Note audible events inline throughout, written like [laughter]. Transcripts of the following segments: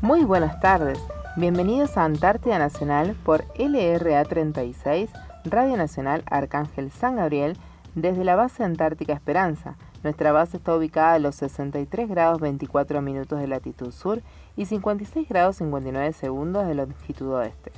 Muy buenas tardes. Bienvenidos a Antártida Nacional por LRA 36, Radio Nacional Arcángel San Gabriel, desde la base Antártica Esperanza. Nuestra base está ubicada a los 63 grados 24 minutos de latitud sur y 56 grados 59 segundos de longitud oeste.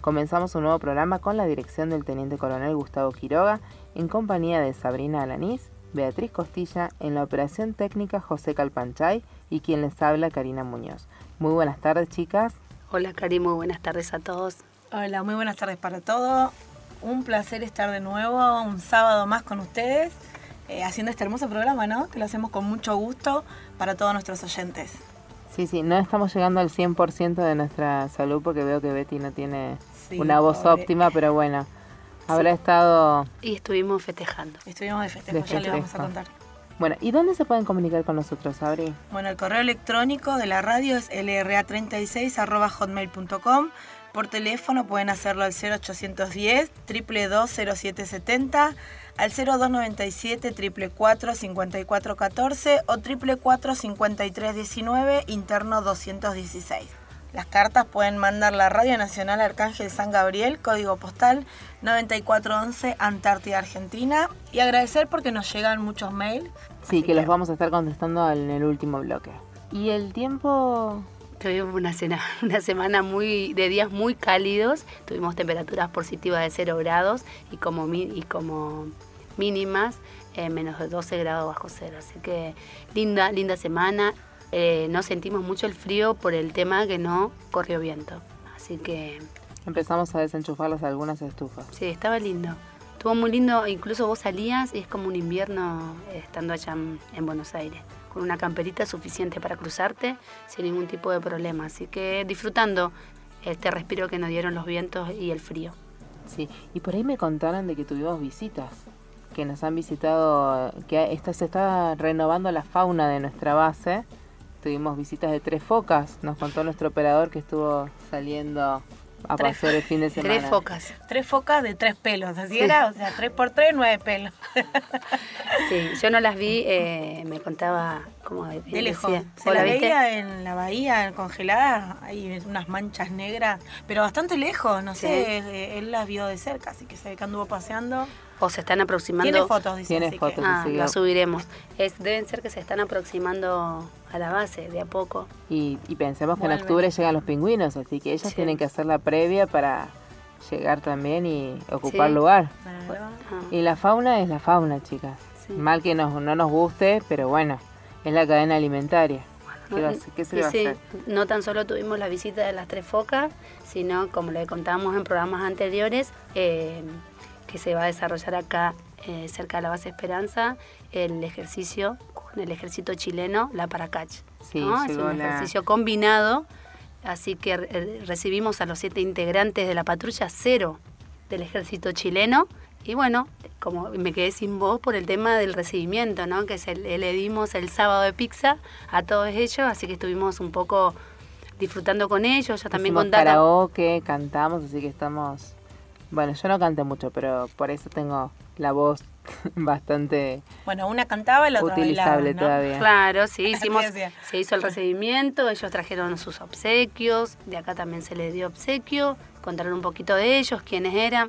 Comenzamos un nuevo programa con la dirección del Teniente Coronel Gustavo Quiroga, en compañía de Sabrina Alanís, Beatriz Costilla, en la operación técnica José Calpanchay y quien les habla Karina Muñoz. Muy buenas tardes, chicas. Hola, Cari, muy buenas tardes a todos. Hola, muy buenas tardes para todos. Un placer estar de nuevo un sábado más con ustedes, eh, haciendo este hermoso programa, ¿no? Que lo hacemos con mucho gusto para todos nuestros oyentes. Sí, sí, no estamos llegando al 100% de nuestra salud porque veo que Betty no tiene una voz óptima, pero bueno, [laughs] habrá estado... Y estuvimos festejando. Estuvimos de festejo, ya le vamos a contar. Bueno, ¿y dónde se pueden comunicar con nosotros, Abri? Bueno, el correo electrónico de la radio es lra36.hotmail.com. Por teléfono pueden hacerlo al 0810 222 al 0297 444 5414 o 444 5319 interno 216. Las cartas pueden mandar la Radio Nacional Arcángel San Gabriel, código postal 9411 Antártida, Argentina. Y agradecer porque nos llegan muchos mails. Sí, que, los vamos a estar contestando en el último bloque. ¿Y el tiempo? Tuvimos una, [laughs] una semana muy de días muy cálidos, tuvimos temperaturas positivas de 0 grados y como, y como mínimas eh, menos de 12 grados bajo cero. Así que linda, linda semana eh, no sentimos mucho el frío por el tema que no corrió viento. Así que... Empezamos a desenchufarlas algunas estufas. Sí, estaba lindo. Estuvo muy lindo, incluso vos salías y es como un invierno eh, estando allá en, Buenos Aires, con una camperita suficiente para cruzarte sin ningún tipo de problema. Así que disfrutando este respiro que nos dieron los vientos y el frío. Sí, y por ahí me contaron de que tuvimos visitas, que nos han visitado, que esta, se está renovando la fauna de nuestra base tuvimos visitas de tres focas, nos contó nuestro operador que estuvo saliendo a pasear el fin de [laughs] semana. Tres focas. Tres focas de tres pelos, así era, o sea, tres por tres, nueve pelos. [laughs] Sí, yo no las vi, eh, me contaba como de, lejos. Se la veía en la bahía congelada, hay unas manchas negras, pero bastante lejos, no sé, eh, él las vio de cerca, así que se ve que anduvo paseando. O se están aproximando. Tiene fotos, dice. Tiene fotos. Ah, las subiremos. Es, deben ser que se están aproximando a la base de a poco. Y, pensemos que en octubre llegan los pingüinos, así que ellos tienen que hacer la previa para llegar también y ocupar lugar. Y la fauna es la fauna, chicas. Mal que nos, no nos guste, pero bueno, es la cadena alimentaria. ¿Qué, se va a hacer? No tan solo tuvimos la visita de las tres focas, sino como le contábamos en programas anteriores, eh, que se va a desarrollar acá eh, cerca de la base Esperanza, el ejercicio el ejército chileno, la Paracach. Sí, Es un ejercicio combinado, así que eh, recibimos a los siete integrantes de la patrulla cero del ejército chileno. Y bueno, como me quedé sin voz por el tema del recibimiento, ¿no? Que se, le dimos el sábado de pizza a todos ellos, así que estuvimos un poco disfrutando con ellos. Yo también con karaoke, cantamos, así que estamos... Bueno, yo no canté mucho, pero por eso tengo la voz [laughs] bastante bueno una cantaba y la otra utilizable todavía. Claro sí [laughs] hicimos se hizo el recibimiento ellos trajeron sus obsequios de acá también se les dio obsequio contaron un poquito de ellos quiénes eran.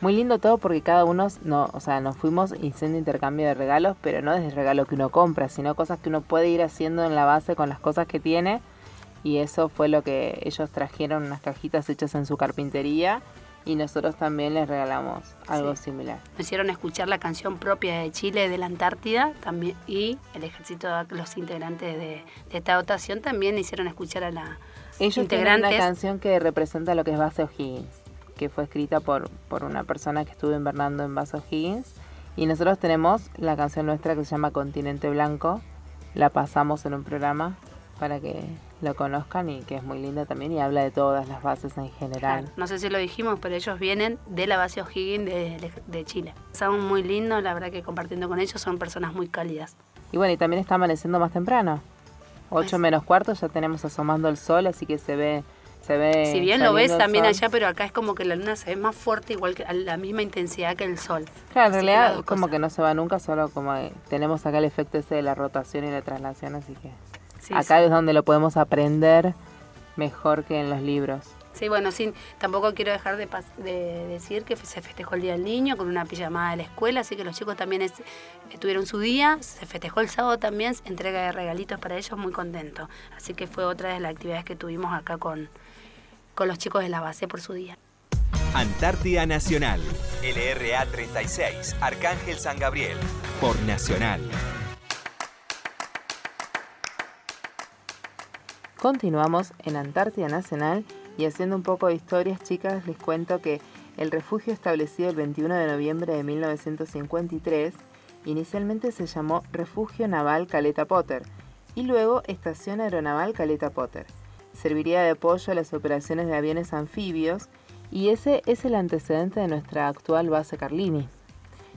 Muy lindo todo porque cada uno no o sea nos fuimos haciendo intercambio de regalos pero no desde el regalo que uno compra sino cosas que uno puede ir haciendo en la base con las cosas que tiene. Y eso fue lo que ellos trajeron unas cajitas hechas en su carpintería y nosotros también les regalamos algo similar. Nos hicieron escuchar la canción propia de Chile de la Antártida también y el ejército, los integrantes de, esta dotación también hicieron escuchar a la Ellos integrantes. Tienen una canción que representa lo que es Base O'Higgins, que fue escrita por, por una persona que estuvo invernando en Base O'Higgins. Y nosotros tenemos la canción nuestra que se llama Continente Blanco. La pasamos en un programa para que lo conozcan y que es muy linda también y habla de todas las bases en general. no sé si lo dijimos, pero ellos vienen de la base O'Higgins de, Chile. Son muy lindos, la verdad que compartiendo con ellos son personas muy cálidas. Y bueno, y también está amaneciendo más temprano. 8 menos cuarto ya tenemos asomando el sol, así que se ve... Se ve si bien lo ves también allá, pero acá es como que la luna se ve más fuerte, igual que a la misma intensidad que el sol. Claro, en realidad como que no se va nunca, solo como tenemos acá el efecto ese de la rotación y la traslación, así que acá es donde lo podemos aprender mejor que en los libros. Sí, bueno, sin, tampoco quiero dejar de, decir que se festejó el Día del Niño con una pijamada de la escuela, así que los chicos también tuvieron su día, se festejó el sábado también, entrega de regalitos para ellos, muy contento. Así que fue otra de las actividades que tuvimos acá con, con los chicos de la base por su día. Antártida Nacional, LRA 36, Arcángel San Gabriel, por Nacional. Continuamos en Antártida Nacional y haciendo un poco de historias, chicas, les cuento que el refugio establecido el 21 de noviembre de 1953 inicialmente se llamó Refugio Naval Caleta Potter y luego Estación Aeronaval Caleta Potter. Serviría de apoyo a las operaciones de aviones anfibios y ese es el antecedente de nuestra actual base Carlini.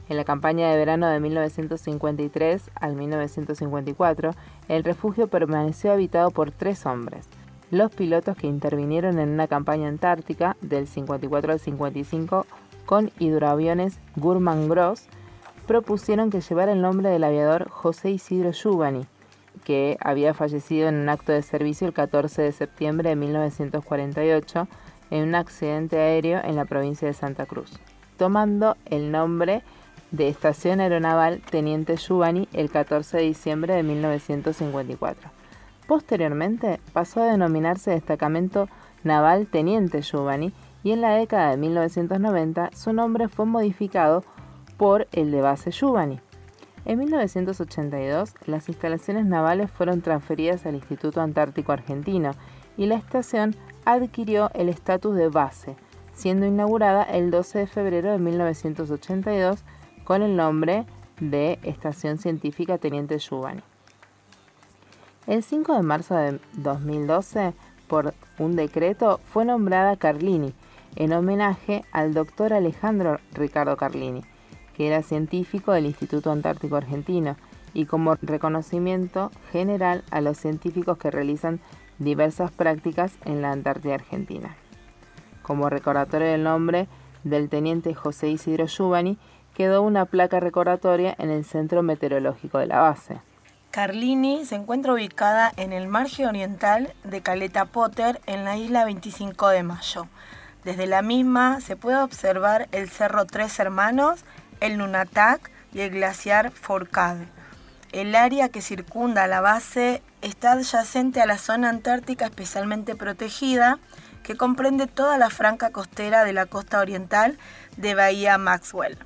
En la campaña de verano de 1953 al 1954, el refugio permaneció habitado por tres hombres, los pilotos que intervinieron en una campaña antártica del 54 al 55 con hidroaviones Gurman Gross propusieron que llevara el nombre del aviador José Isidro Giovanni, que había fallecido en un acto de servicio el 14 de septiembre de 1948 en un accidente aéreo en la provincia de Santa Cruz, tomando el nombre de Estación Aeronaval Teniente Giovanni el 14 de diciembre de 1954. Posteriormente pasó a denominarse Destacamento Naval Teniente Giovanni y en la década de 1990 su nombre fue modificado por el de Base Giovanni. En 1982 las instalaciones navales fueron transferidas al Instituto Antártico Argentino y la estación adquirió el estatus de base, siendo inaugurada el 12 de febrero de 1982 con el nombre de Estación Científica Teniente Giovanni. El 5 de marzo de 2012, por un decreto, fue nombrada Carlini en homenaje al doctor Alejandro Ricardo Carlini, que era científico del Instituto Antártico Argentino, y como reconocimiento general a los científicos que realizan diversas prácticas en la Antártida Argentina. Como recordatorio del nombre del teniente José Isidro Giovanni, quedó una placa recordatoria en el centro meteorológico de la base. Carlini se encuentra ubicada en el margen oriental de Caleta Potter en la isla 25 de Mayo. Desde la misma se puede observar el Cerro Tres Hermanos, el Nunatak y el glaciar Forcade. El área que circunda la base está adyacente a la zona antártica especialmente protegida, que comprende toda la franca costera de la costa oriental de Bahía Maxwell.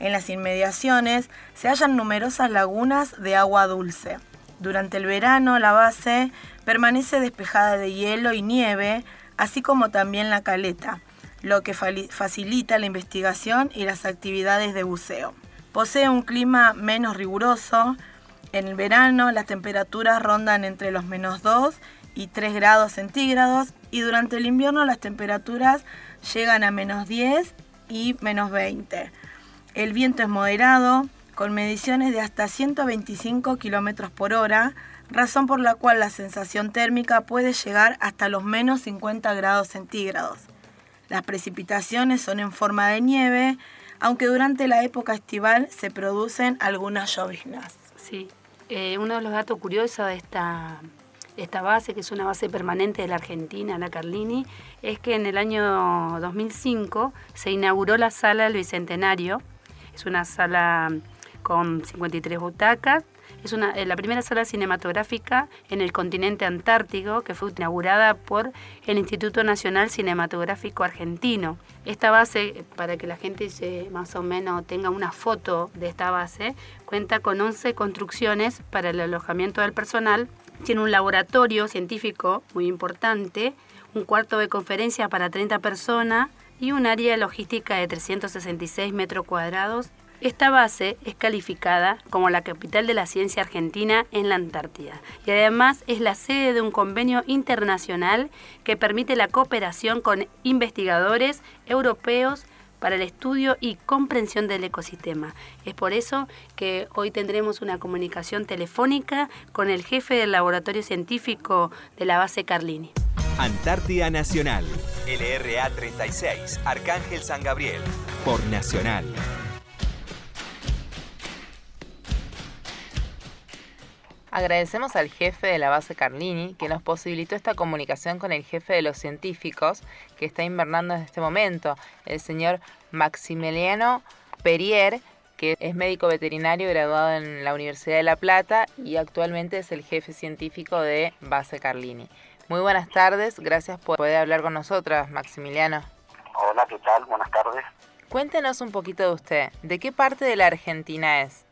En las inmediaciones se hallan numerosas lagunas de agua dulce. Durante el verano la base permanece despejada de hielo y nieve, así como también la caleta, lo que facilita la investigación y las actividades de buceo. Posee un clima menos riguroso. En el verano las temperaturas rondan entre los menos 2 y 3 grados centígrados y durante el invierno las temperaturas llegan a menos 10 y menos 20. El viento es moderado, con mediciones de hasta 125 km por hora, razón por la cual la sensación térmica puede llegar hasta los menos 50 grados centígrados. Las precipitaciones son en forma de nieve, aunque durante la época estival se producen algunas lloviznas. Sí, eh, uno de los datos curiosos de esta, esta base, que es una base permanente de la Argentina, la Carlini, es que en el año 2005 se inauguró la sala del Bicentenario, es una sala con 53 butacas. Es una, eh, la primera sala cinematográfica en el continente antártico que fue inaugurada por el Instituto Nacional Cinematográfico Argentino. Esta base, para que la gente se, más o menos tenga una foto de esta base, cuenta con 11 construcciones para el alojamiento del personal. Tiene un laboratorio científico muy importante, un cuarto de conferencia para 30 personas y un área logística de 366 metros cuadrados. Esta base es calificada como la capital de la ciencia argentina en la Antártida y además es la sede de un convenio internacional que permite la cooperación con investigadores europeos para el estudio y comprensión del ecosistema. Es por eso que hoy tendremos una comunicación telefónica con el jefe del laboratorio científico de la base Carlini. Antártida Nacional, LRA 36, Arcángel San Gabriel, por Nacional. Agradecemos al jefe de la base Carlini que nos posibilitó esta comunicación con el jefe de los científicos que está invernando en este momento, el señor Maximiliano Perier, que es médico veterinario graduado en la Universidad de La Plata y actualmente es el jefe científico de Base Carlini. Muy buenas tardes, gracias por poder hablar con nosotras, Maximiliano. Hola, ¿qué tal? Buenas tardes. Cuéntenos un poquito de usted. ¿De qué parte de la Argentina es?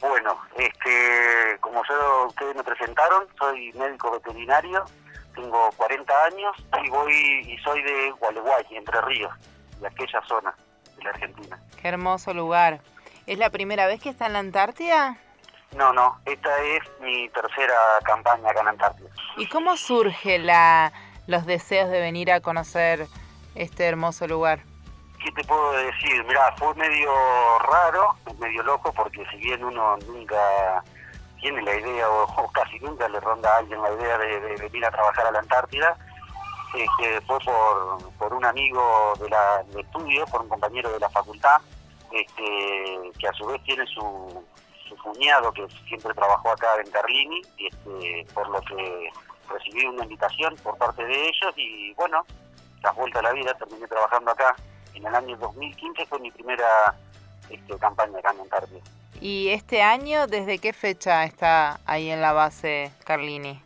Bueno, este, como yo, ustedes me presentaron, soy médico veterinario, tengo 40 años y voy y soy de Gualeguay, Entre Ríos, de aquella zona de la Argentina. Qué hermoso lugar. ¿Es la primera vez que está en la Antártida? No, no, esta es mi tercera campaña acá en Antártida. ¿Y cómo surge la, los deseos de venir a conocer este hermoso lugar? ¿Qué te puedo decir? Mira, fue medio raro, medio loco, porque si bien uno nunca tiene la idea, o, casi nunca le ronda a alguien la idea de, venir a trabajar a la Antártida, este, fue por, por un amigo de, la, de estudio, por un compañero de la facultad, este, que a su vez tiene su, su cuñado, que siempre trabajó acá en Carlini, y este, por lo que recibí una invitación por parte de ellos, y bueno, las vueltas a la vida, terminé trabajando acá en el año 2015 fue mi primera este, campaña acá en Antártida. ¿Y este año desde qué fecha está ahí en la base Carlini?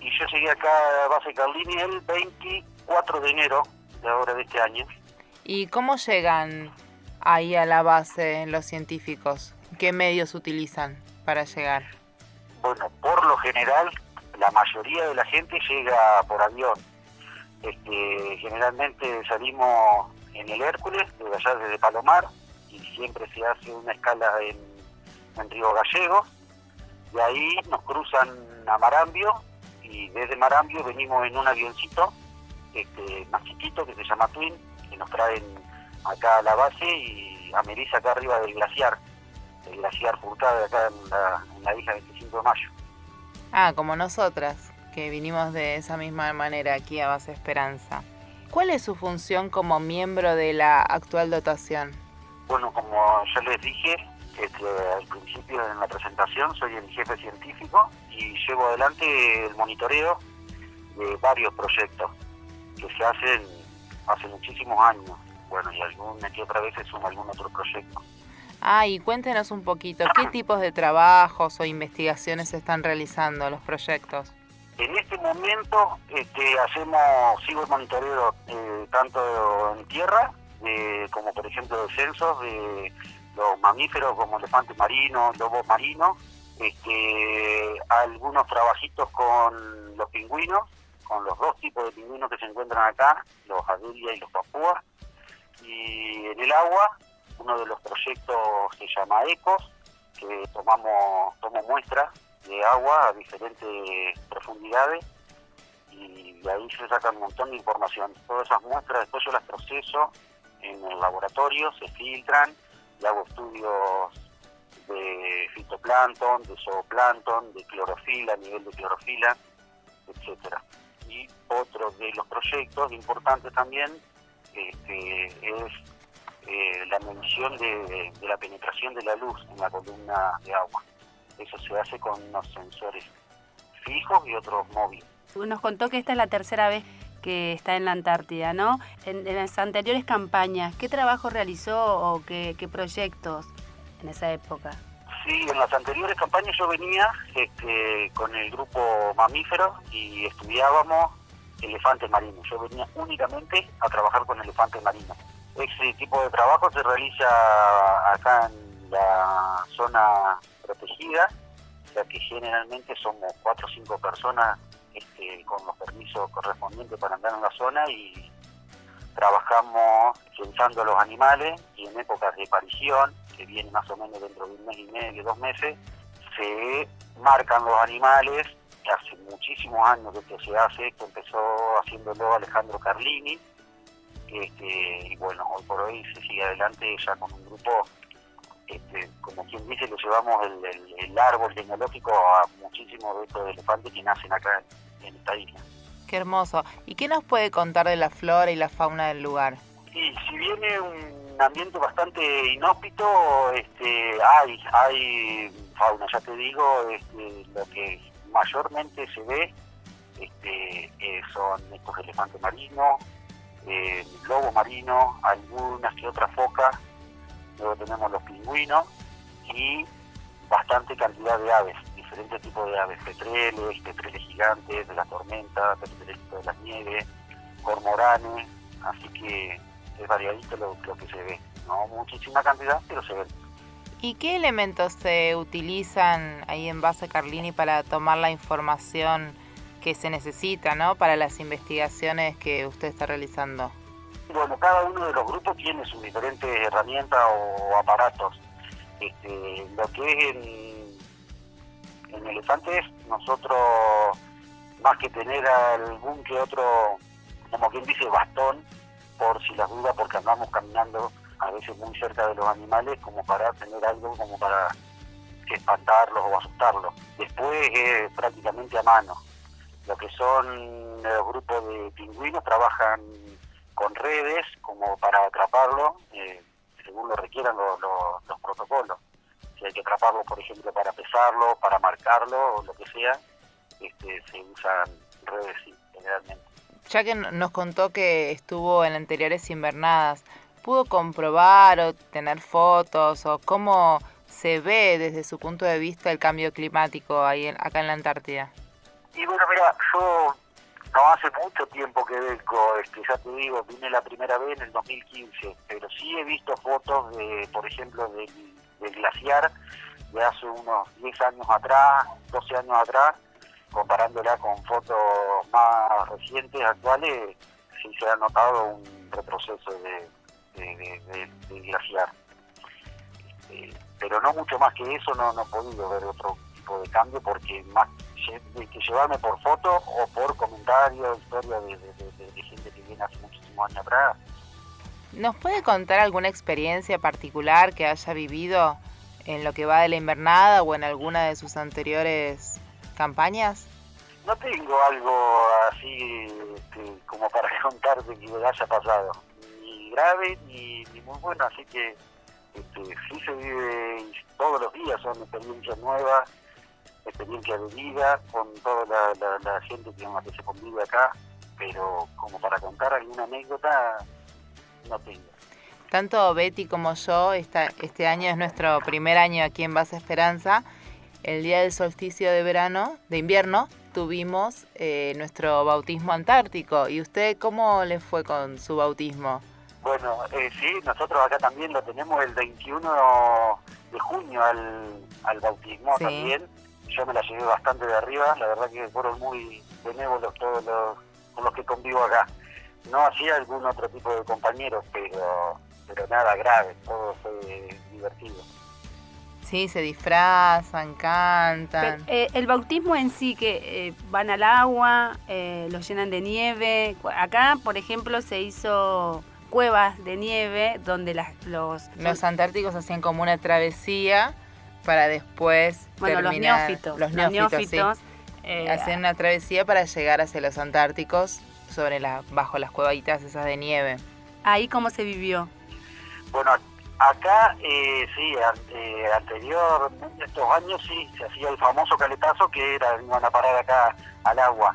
Y yo llegué acá a la base Carlini el 24 de enero de ahora de este año. ¿Y cómo llegan ahí a la base los científicos? ¿Qué medios utilizan para llegar? Bueno, por lo general, la mayoría de la gente llega por avión. Este, generalmente salimos en el Hércules, desde allá desde Palomar, y siempre se hace una escala en, Río Gallegos, de ahí nos cruzan a Marambio, y desde Marambio venimos en un avioncito este, más chiquito que se llama Twin, que nos traen acá a la base y ameriza acá arriba del glaciar, el glaciar Furcada acá en la, en la isla 25 de mayo. Ah, como nosotras, que vinimos de esa misma manera aquí a Base Esperanza. ¿Cuál es su función como miembro de la actual dotación? Bueno, como ya les dije este, al principio en la presentación, soy el jefe científico y llevo adelante el monitoreo de varios proyectos que se hacen hace muchísimos años. Bueno, y alguna que otra vez es algún otro proyecto. Ah, y cuéntenos un poquito, ¿qué tipos de trabajos o investigaciones se están realizando los proyectos? En este momento este, hacemos, sigo monitoreo eh, tanto en tierra, como por ejemplo de censos de los mamíferos como elefantes marinos, lobos marinos, este, algunos trabajitos con los pingüinos, con los dos tipos de pingüinos que se encuentran acá, los adulia y los papúas, y en el agua, uno de los proyectos se llama ECOS, que tomamos, tomo muestras de agua a diferentes profundidades y ahí se saca un montón de información. Todas esas muestras después yo las proceso en el laboratorio, se filtran y hago estudios de fitoplancton, de zooplancton, de clorofila, nivel de clorofila, etcétera. Y otro de los proyectos importantes también este, es eh, la medición de la penetración de la luz en la columna de agua. Eso se hace con unos sensores fijos y otros móviles. Nos contó que esta es la tercera vez que está en la Antártida, ¿no? En, las anteriores campañas, ¿qué trabajo realizó o qué, proyectos en esa época? Sí, en las anteriores campañas yo venía este, con el grupo mamífero y estudiábamos elefantes marinos. Yo venía únicamente a trabajar con elefantes marinos. Ese tipo de trabajo se realiza acá en la zona protegida, ya que generalmente somos cuatro o cinco personas este, con los permisos correspondientes para andar en la zona y trabajamos censando los animales y en épocas de aparición, que viene más o menos dentro de un mes y medio, dos meses, se marcan los animales, hace muchísimos años que se hace, que empezó haciéndolo Alejandro Carlini, este, y bueno, hoy por hoy se sigue adelante ya con un grupo este, como quien dice, le llevamos el, árbol tecnológico a muchísimos de estos elefantes que nacen acá en esta isla. Qué hermoso. ¿Y qué nos puede contar de la flora y la fauna del lugar? Y si viene un ambiente bastante inhóspito, este, hay, hay fauna, ya te digo, este, lo que mayormente se ve este, eh, son estos elefantes marinos, eh, lobo marino, algunas que otras focas, luego tenemos los pingüinos y bastante cantidad de aves, diferentes tipos de aves, petreles, petreles gigantes de la tormenta, petreles de la nieve, cormoranes, así que es variadito lo que se ve, no muchísima cantidad, pero se ve. ¿Y qué elementos se utilizan ahí en base Carlini para tomar la información que se necesita ¿no? para las investigaciones que usted está realizando? Bueno, cada uno de los grupos tiene sus diferentes herramientas o aparatos. Este, lo que es en, en elefantes, nosotros, más que tener algún que otro, como quien dice, bastón, por si las dudas, porque andamos caminando a veces muy cerca de los animales como para tener algo como para espantarlos o asustarlos. Después es prácticamente a mano. Lo que son los grupos de pingüinos trabajan con redes como para atraparlo, eh, según lo requieran los protocolos. Si hay que atraparlo, por ejemplo, para pesarlo, para marcarlo o lo que sea, este, se usan redes generalmente. Ya que nos contó que estuvo en anteriores invernadas, pudo comprobar o tener fotos o cómo se ve desde su punto de vista el cambio climático ahí acá en la Antártida? Y bueno, mira, yo no hace mucho tiempo que vengo, este, ya te digo, vine la primera vez en el 2015, pero sí he visto fotos, de, por ejemplo, del, glaciar de hace unos 10 años atrás, 12 años atrás, comparándola con fotos más recientes, actuales, sí se ha notado un retroceso de, de, glaciar. Este, pero no mucho más que eso, no, no he podido ver otro tipo de cambio porque más que llevarme por foto o por comentario, historia de, gente que viene hace muchísimos años atrás. ¿Nos puede contar alguna experiencia particular que haya vivido en lo que va de la invernada o en alguna de sus anteriores campañas? No tengo algo así este, como para [laughs] contarte que me haya pasado grave ni, muy bueno, así que este, sí se vive todos los días, son experiencias nuevas, experiencias de vida con toda la, gente que, que se convive acá, pero como para contar alguna anécdota, no tengo. Tanto Betty como yo, esta, este año es nuestro primer año aquí en Base Esperanza. El día del solsticio de verano, de invierno, tuvimos eh, nuestro bautismo antártico. ¿Y usted cómo le fue con su bautismo? Bueno, eh, sí, nosotros acá también lo tenemos el 21 de junio al, bautismo también. Yo me la llevé bastante de arriba, la verdad que fueron muy benévolos todos los con los que convivo acá. No hacía algún otro tipo de compañeros, pero, pero nada grave, todo fue divertido. Sí, se disfrazan, cantan. Eh, el bautismo en sí, que eh, van al agua, los llenan de nieve. Acá, por ejemplo, se hizo cuevas de nieve donde las, los... Los antárticos hacían como una travesía para después bueno, los neófitos. Los neófitos, eh, hacían una travesía para llegar hacia los antárticos sobre la, bajo las cuevitas esas de nieve. ¿Ahí cómo se vivió? Bueno, acá eh, sí, eh, anterior, estos años sí, se hacía el famoso caletazo que era, iban a parar acá al agua.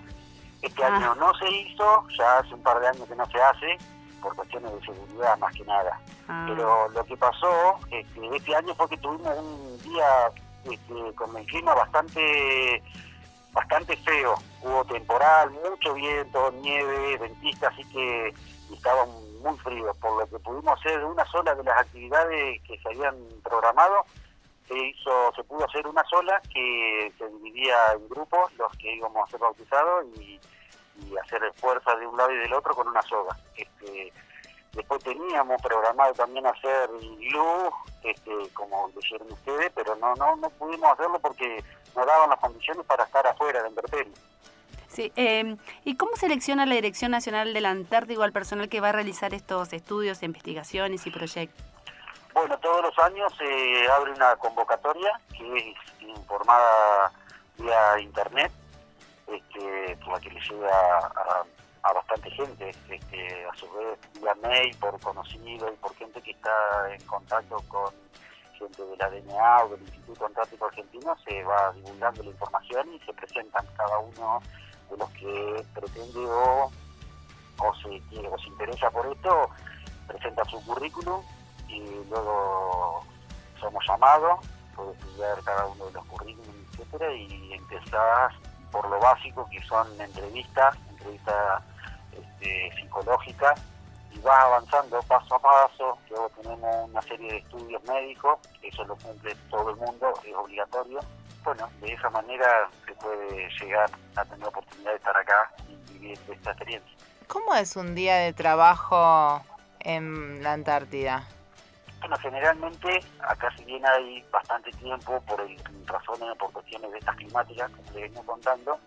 Este ah. año no se hizo, ya hace un par de años que no se hace, por cuestiones de seguridad más que nada. Ah. Pero lo que pasó este, este año fue que tuvimos un día este, con el clima bastante bastante feo. Hubo temporal, mucho viento, nieve, ventisca, así que estaban muy fríos. Por lo que pudimos hacer una sola de las actividades que se habían programado, se hizo, se pudo hacer una sola que se dividía en grupos, los que íbamos a ser bautizados y y hacer fuerza de un lado y del otro con una soga. Este, después teníamos programado también hacer luz, este, como dijeron ustedes, pero no, no, no pudimos hacerlo porque no daban las condiciones para estar afuera de inverterio. Sí, eh, ¿y cómo selecciona la Dirección Nacional del Antártico al personal que va a realizar estos estudios, investigaciones y proyectos? Bueno, todos los años se abre una convocatoria que es informada vía internet este, la que le llega a, bastante gente, este, a su vez vía mail, por conocido y por gente que está en contacto con gente de la DNA o del Instituto Antártico Argentino, se va divulgando la información y se presentan cada uno de los que pretende o, o, se, o se interesa por esto, presenta su currículum y luego somos llamados, puedes estudiar cada uno de los currículums, etcétera, y empezás por lo básico que son entrevistas, entrevistas este, psicológicas, y vas avanzando paso a paso, luego tenemos una serie de estudios médicos, eso lo cumple todo el mundo, es obligatorio. Bueno, de esa manera se puede llegar a tener la oportunidad de estar acá y vivir esta experiencia. ¿Cómo es un día de trabajo en la Antártida? Bueno, generalmente acá si bien hay bastante tiempo por el, razones, por cuestiones de estas climáticas, como les vengo contando,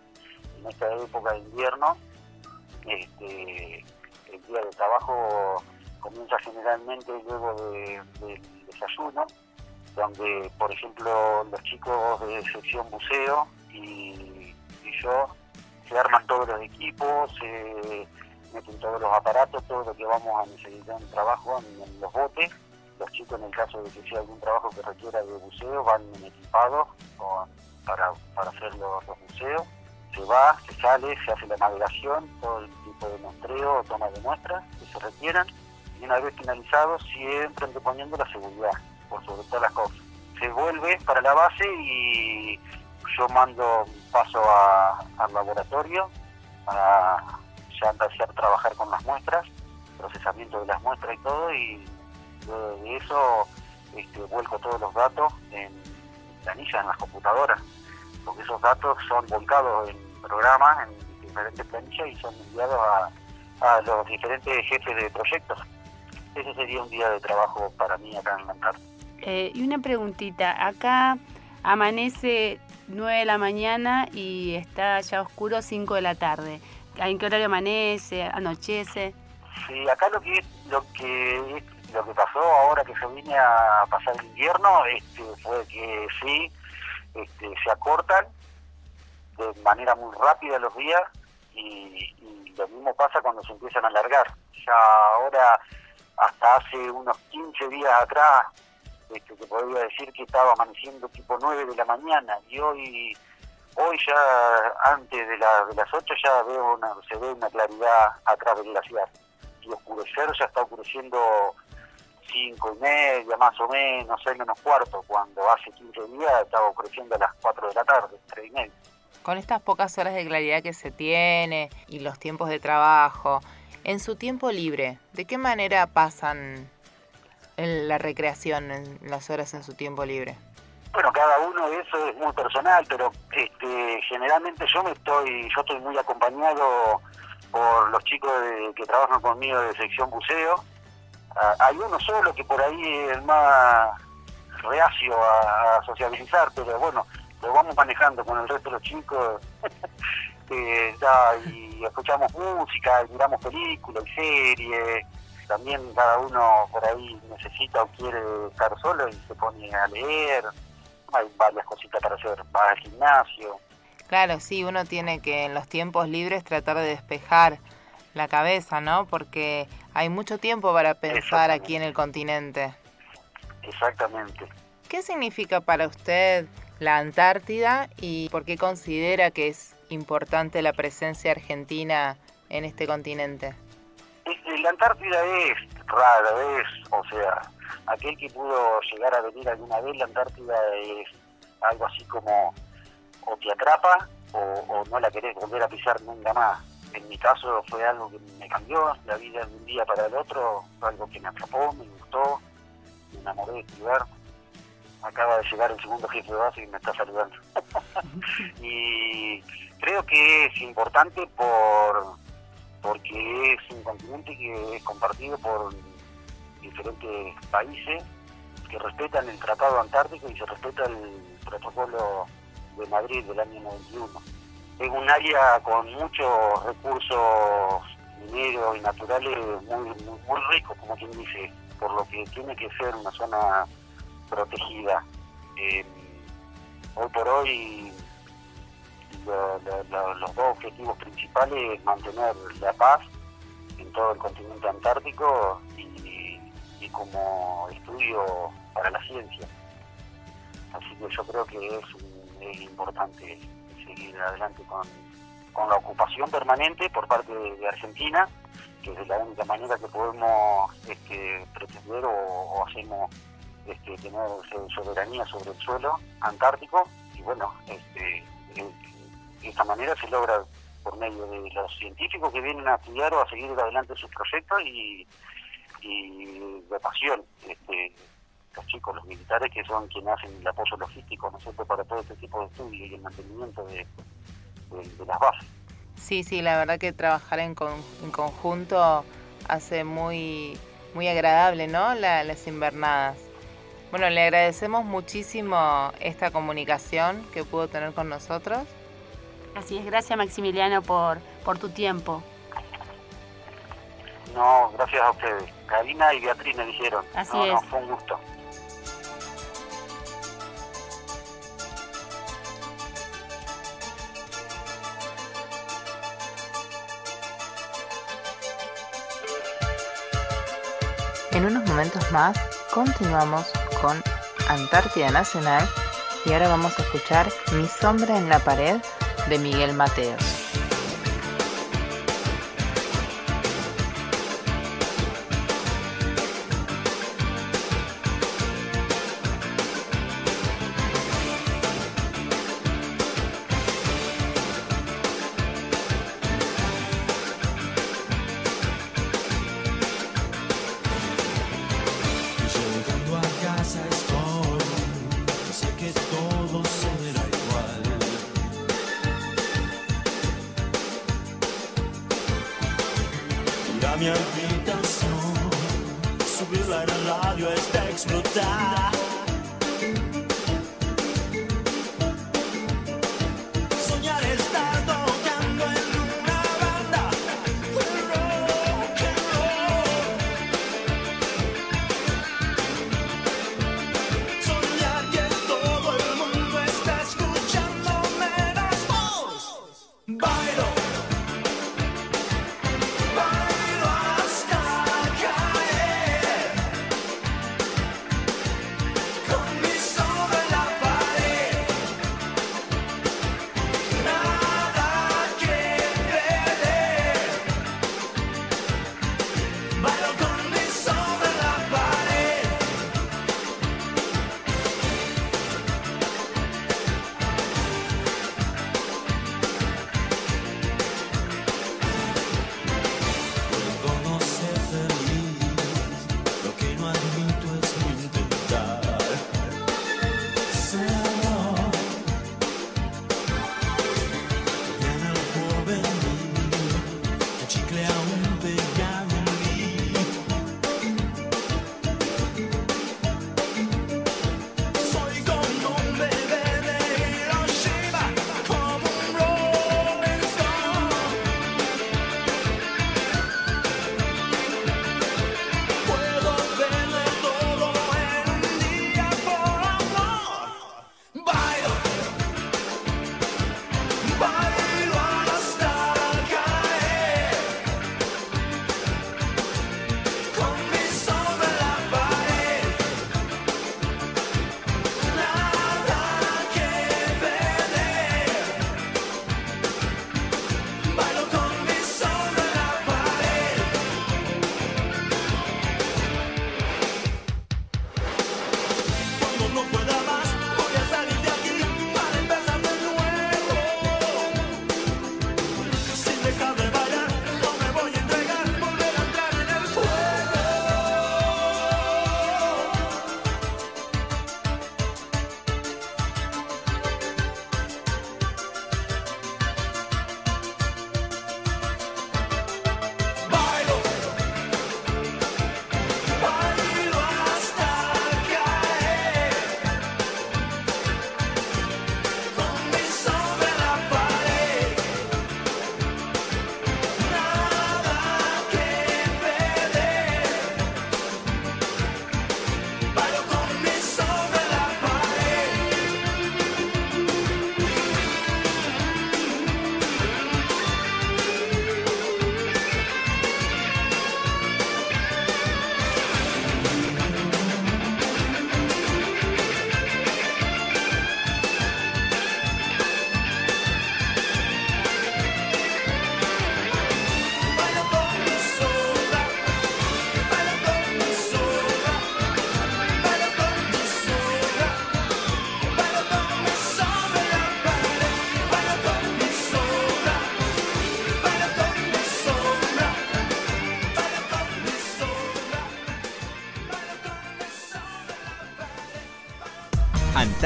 en esta época de invierno, este, el día de trabajo comienza generalmente luego del desayuno, donde, por ejemplo, los chicos de sección buceo y yo se arman todos los equipos, se meten todos los aparatos, todo lo que vamos a necesitar en trabajo en, los botes. Los chicos, en el caso de que sea algún trabajo que requiera de buceo, van equipados para, para hacer los, buceos. Se va, se sale, se hace la navegación, todo el tipo de muestreo, toma de muestras que se requieran. Y una vez finalizado, siempre anteponiendo la seguridad, por sobre todas las cosas. Se vuelve para la base y yo mando paso al laboratorio para ya empezar a trabajar con las muestras, procesamiento de las muestras y todo, y luego de eso este, vuelco todos los datos en planillas, en las computadoras, porque esos datos son volcados en programas, en diferentes planillas y son enviados a, los diferentes jefes de proyectos. Ese sería un día de trabajo para mí acá en la eh, y una preguntita, acá amanece 9 de la mañana y está ya oscuro 5 de la tarde. ¿En qué horario amanece, anochece? Sí, acá lo que lo que lo que pasó ahora que se vine a pasar el invierno este, fue que sí, este, se acortan de manera muy rápida los días y, lo mismo pasa cuando se empiezan a alargar. Ya ahora, hasta hace unos 15 días atrás, este, te podría decir que estaba amaneciendo tipo 9 de la mañana y hoy Hoy ya, antes de, la, de las 8, ya veo una, se ve una claridad atrás de la ciudad. Y oscurecer ya está oscureciendo 5 y media, más o menos, 6 menos cuarto, cuando hace 15 días estaba oscureciendo a las 4 de la tarde, 3 y media. Con estas pocas horas de claridad que se tiene y los tiempos de trabajo, en su tiempo libre, ¿de qué manera pasan en la recreación, en las horas en su tiempo libre? Bueno, cada uno de eso es muy personal, pero este, generalmente yo me estoy, yo estoy muy acompañado por los chicos que trabajan conmigo de sección buceo. Hay uno solo que por ahí es el más reacio a, sociabilizar, pero bueno, lo vamos manejando con el resto de los chicos. [laughs] Eh, y escuchamos música, y miramos películas y series. También cada uno por ahí necesita o quiere estar solo y se pone a leer hay varias cositas para hacer, va al gimnasio. Claro, sí, uno tiene que en los tiempos libres tratar de despejar la cabeza, ¿no? Porque hay mucho tiempo para pensar aquí en el continente. Exactamente. ¿Qué significa para usted la Antártida y por qué considera que es importante la presencia argentina en este continente? La Antártida es rara, es, o sea, aquel que pudo llegar a venir alguna vez, la Antártida es algo así como o te atrapa o, no la querés volver a pisar nunca más. En mi caso fue algo que me cambió la vida de un día para el otro, fue algo que me atrapó, me gustó, me enamoré de este lugar. Acaba de llegar el segundo jefe de base y me está saludando. [laughs] y creo que es importante por porque es un continente que es compartido por diferentes países que respetan el Tratado Antártico y se respeta el protocolo de Madrid del año 91. Es un área con muchos recursos mineros y naturales muy, muy, ricos, como quien dice, por lo que tiene que ser una zona protegida. Eh, hoy por hoy los dos objetivos principales es mantener la paz en todo el continente antártico y como estudio para la ciencia. Así que yo creo que es, importante seguir adelante con, con, la ocupación permanente por parte de, Argentina, que es la única manera que podemos este, pretender o, hacemos este, tener soberanía sobre el suelo antártico. Y bueno, este, de esta manera se logra por medio de los científicos que vienen a estudiar o a seguir adelante sus proyectos y, de pasión. Este, los chicos, los militares que son quienes hacen el apoyo logístico, ¿no para todo este tipo de estudios y el mantenimiento de, las bases. Sí, sí, la verdad que trabajar en, conjunto hace muy, muy agradable, ¿no? las invernadas. Bueno, le agradecemos muchísimo esta comunicación que pudo tener con nosotros. Así es, gracias Maximiliano por, por tu tiempo. No, gracias a ustedes. Karina y Beatriz me dijeron. Así es. fue un gusto. Más continuamos con Antártida Nacional y ahora vamos a escuchar Mi sombra en la pared de Miguel Mateos.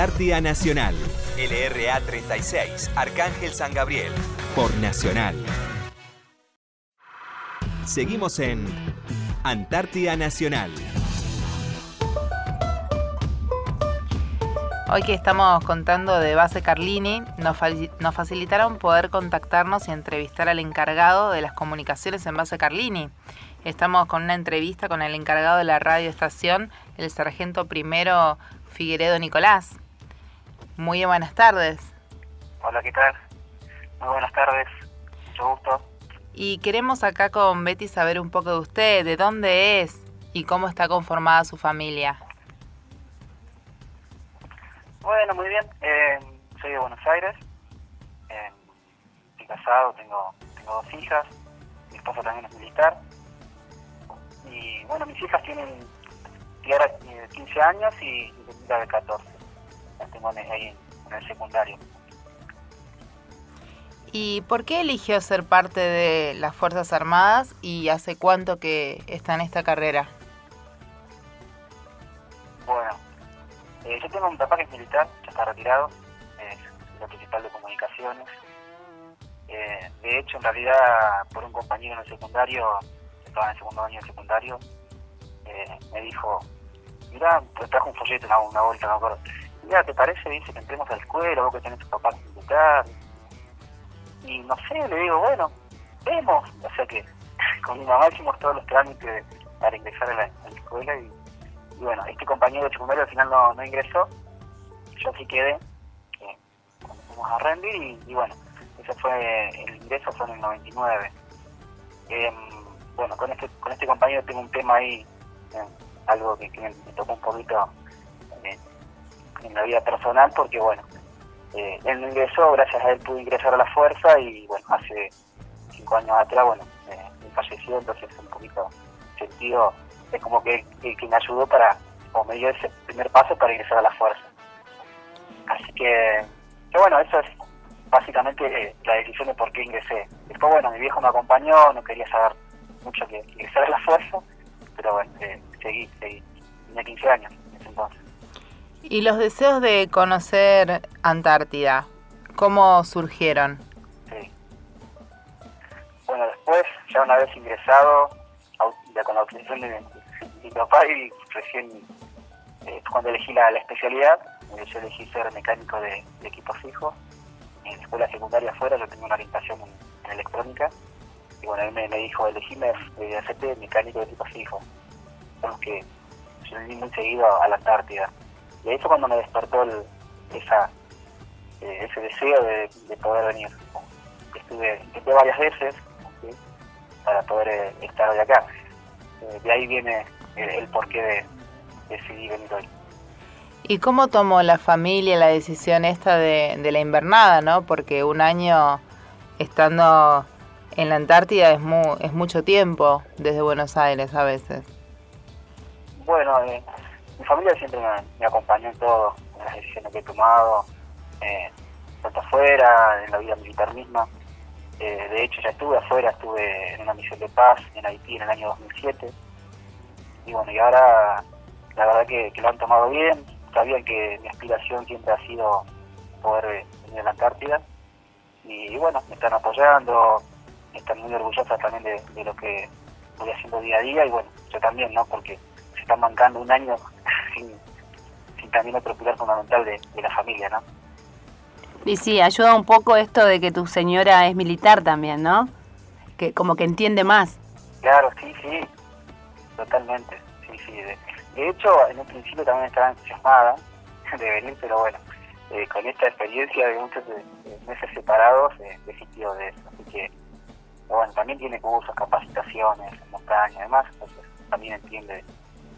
Antártida Nacional, LRA 36, Arcángel San Gabriel, por Nacional. Seguimos en Antártida Nacional. Hoy que estamos contando de Base Carlini, nos, facilitaron poder contactarnos y entrevistar al encargado de las comunicaciones en Base Carlini. Estamos con una entrevista con el encargado de la radioestación, el sargento primero Figueredo Nicolás. Muy buenas tardes. Hola, ¿qué tal? Muy buenas tardes, mucho gusto. Y queremos acá con Betty saber un poco de usted, de dónde es y cómo está conformada su familia. Bueno, muy bien. Eh, soy de Buenos Aires. Eh, estoy casado, tengo, tengo dos hijas. Mi esposa también es militar. Y bueno, mis hijas tienen Tiara 15 años y Linda de 14. Tengo ahí en el secundario. ¿Y por qué eligió ser parte de las Fuerzas Armadas y hace cuánto que está en esta carrera? Bueno, eh, yo tengo un papá que es militar, ya está retirado, es el principal de comunicaciones. Eh, de hecho, en realidad, por un compañero en el secundario, estaba en el segundo año del secundario, eh, me dijo, mira, te trajo un folleto, una, una vuelta, no me acuerdo. Mira, ¿te parece? Dice que entremos a la escuela, vos que tenés tu papá militar. Y no sé, le digo, bueno, vemos. O sea que [laughs] con mi mamá hicimos todos los trámites para ingresar a la, escuela y, bueno, este compañero de secundario al final no, no ingresó. Yo sí quedé, eh, fuimos a rendir y, bueno, ese fue el ingreso fue en el 99. Eh, bueno, con este, con este compañero tengo un tema ahí, eh, algo que, que me, tocó un poquito en la vida personal, porque bueno, eh, él ingresó, gracias a él pude ingresar a la fuerza y bueno, hace cinco años atrás, bueno, eh, falleció, entonces un poquito sentido, es como que, que, me ayudó para, o me dio ese primer paso para ingresar a la fuerza. Así que, que bueno, eso es básicamente eh, la decisión de por qué ingresé. Después, bueno, mi viejo me acompañó, no quería saber mucho que ingresar a la fuerza, pero bueno, eh, seguí, seguí. Tenía 15 años. ¿Y los deseos de conocer Antártida, cómo surgieron? Sí. Bueno, después, ya una vez ingresado, ya con la autorización de mi papá y recién eh, cuando elegí la, especialidad, eh, yo elegí ser mecánico de, de equipos fijos. En la escuela secundaria afuera yo tengo una orientación en, electrónica y bueno, él me, dijo, elegíme de mecánico de equipos fijos. Son que yo muy seguido a la Antártida. Y ahí fue cuando me despertó el, esa, eh, ese deseo de, de, poder venir. Estuve, intenté varias veces ¿sí? para poder eh, estar hoy acá. Eh, de ahí viene el, el porqué de, decidir venir hoy. ¿Y cómo tomó la familia la decisión esta de, de la invernada, no? Porque un año estando en la Antártida es, mu es mucho tiempo desde Buenos Aires a veces. Bueno, eh, mi familia siempre me, acompañó en todo, en las decisiones que he tomado, eh, tanto afuera, en la vida militar misma. Eh, de hecho, ya estuve afuera, estuve en una misión de paz en Haití en el año 2007. Y bueno, y ahora la verdad que, lo han tomado bien. Sabían que mi aspiración siempre ha sido poder venir a la Antártida. Y, bueno, me están apoyando, están muy orgullosas también de, de, lo que voy haciendo día a día. Y bueno, yo también, ¿no? Porque están mancando un año sin, sin también otro pilar fundamental de, de la familia, ¿no? Y sí, ayuda un poco esto de que tu señora es militar también, ¿no? Que como que entiende más. Claro, sí, sí, totalmente, sí, sí. De, de hecho, en un principio también estaba entusiasmada de venir, pero bueno, eh, con esta experiencia de muchos meses separados, eh, desistió de eso. Así que, bueno, también tiene cursos, capacitaciones, montaña, además, entonces también entiende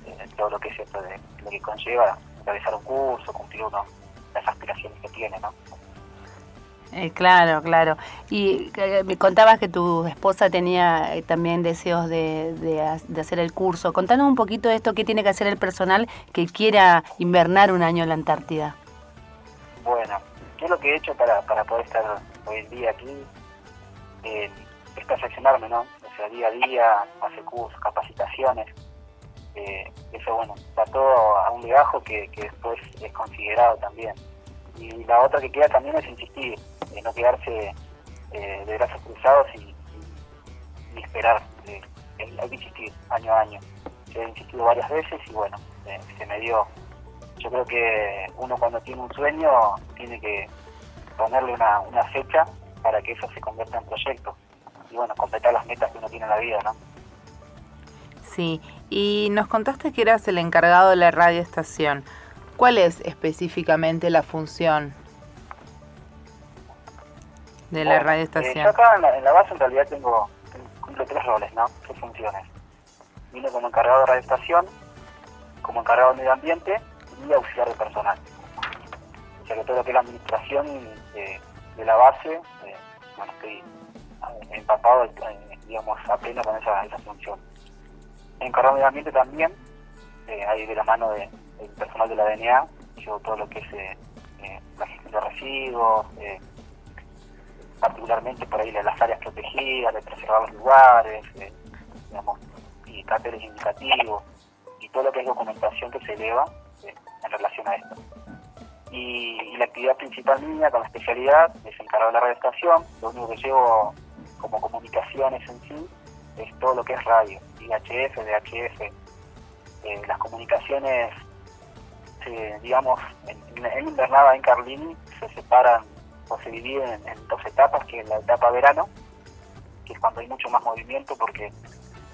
eh, todo lo que es esto de lo que conlleva realizar un curso, cumplir uno las aspiraciones que tiene, ¿no? Eh, claro, claro. Y eh, me contabas que tu esposa tenía eh, también deseos de, de, de, hacer el curso. Contanos un poquito de esto, qué tiene que hacer el personal que quiera invernar un año en la Antártida. Bueno, ¿qué es lo que he hecho para, para poder estar hoy en día aquí? Eh, es perfeccionarme, ¿no? O sea, día a día, hacer cursos, capacitaciones. Eh, eso bueno, está todo a un legajo que, después es considerado también. Y la otra que queda también es insistir, no quedarse eh, de brazos cruzados y, esperar, hay que insistir año a año. Se ha insistido varias veces y bueno, se me dio. Yo creo que uno cuando tiene un sueño tiene que ponerle una, una fecha para que eso se convierta en proyecto y bueno, completar las metas que uno tiene en la vida, ¿no? Sí, y nos contaste que eras el encargado de la radioestación. ¿Cuál es específicamente la función de la radioestación? Eh, yo acá en la, base en realidad tengo, cumplo tres roles, ¿no? Tres funciones. Vine como encargado de radioestación, como encargado de medio ambiente y auxiliar de personal. O sea que todo lo que es la administración de, la base, eh, bueno, estoy empapado, eh, digamos, apenas con esa, esa función encargado de ambiente también, eh, ahí de la mano del personal de la DNA, yo todo lo que es eh, eh, la gestión de residuos, particularmente por ahí las áreas protegidas, de preservar los lugares, digamos, y carteles indicativos, y todo lo que es documentación que se eleva en relación a esto. Y, la actividad principal mía con la especialidad es encargado de la radioestación, lo único que llevo como comunicaciones en sí es todo lo que es radio, IHF, DHF, eh, las comunicaciones, digamos, en, en, Invernada, en Carlini, se separan o se dividen en, dos etapas, que es la etapa verano, que es cuando hay mucho más movimiento porque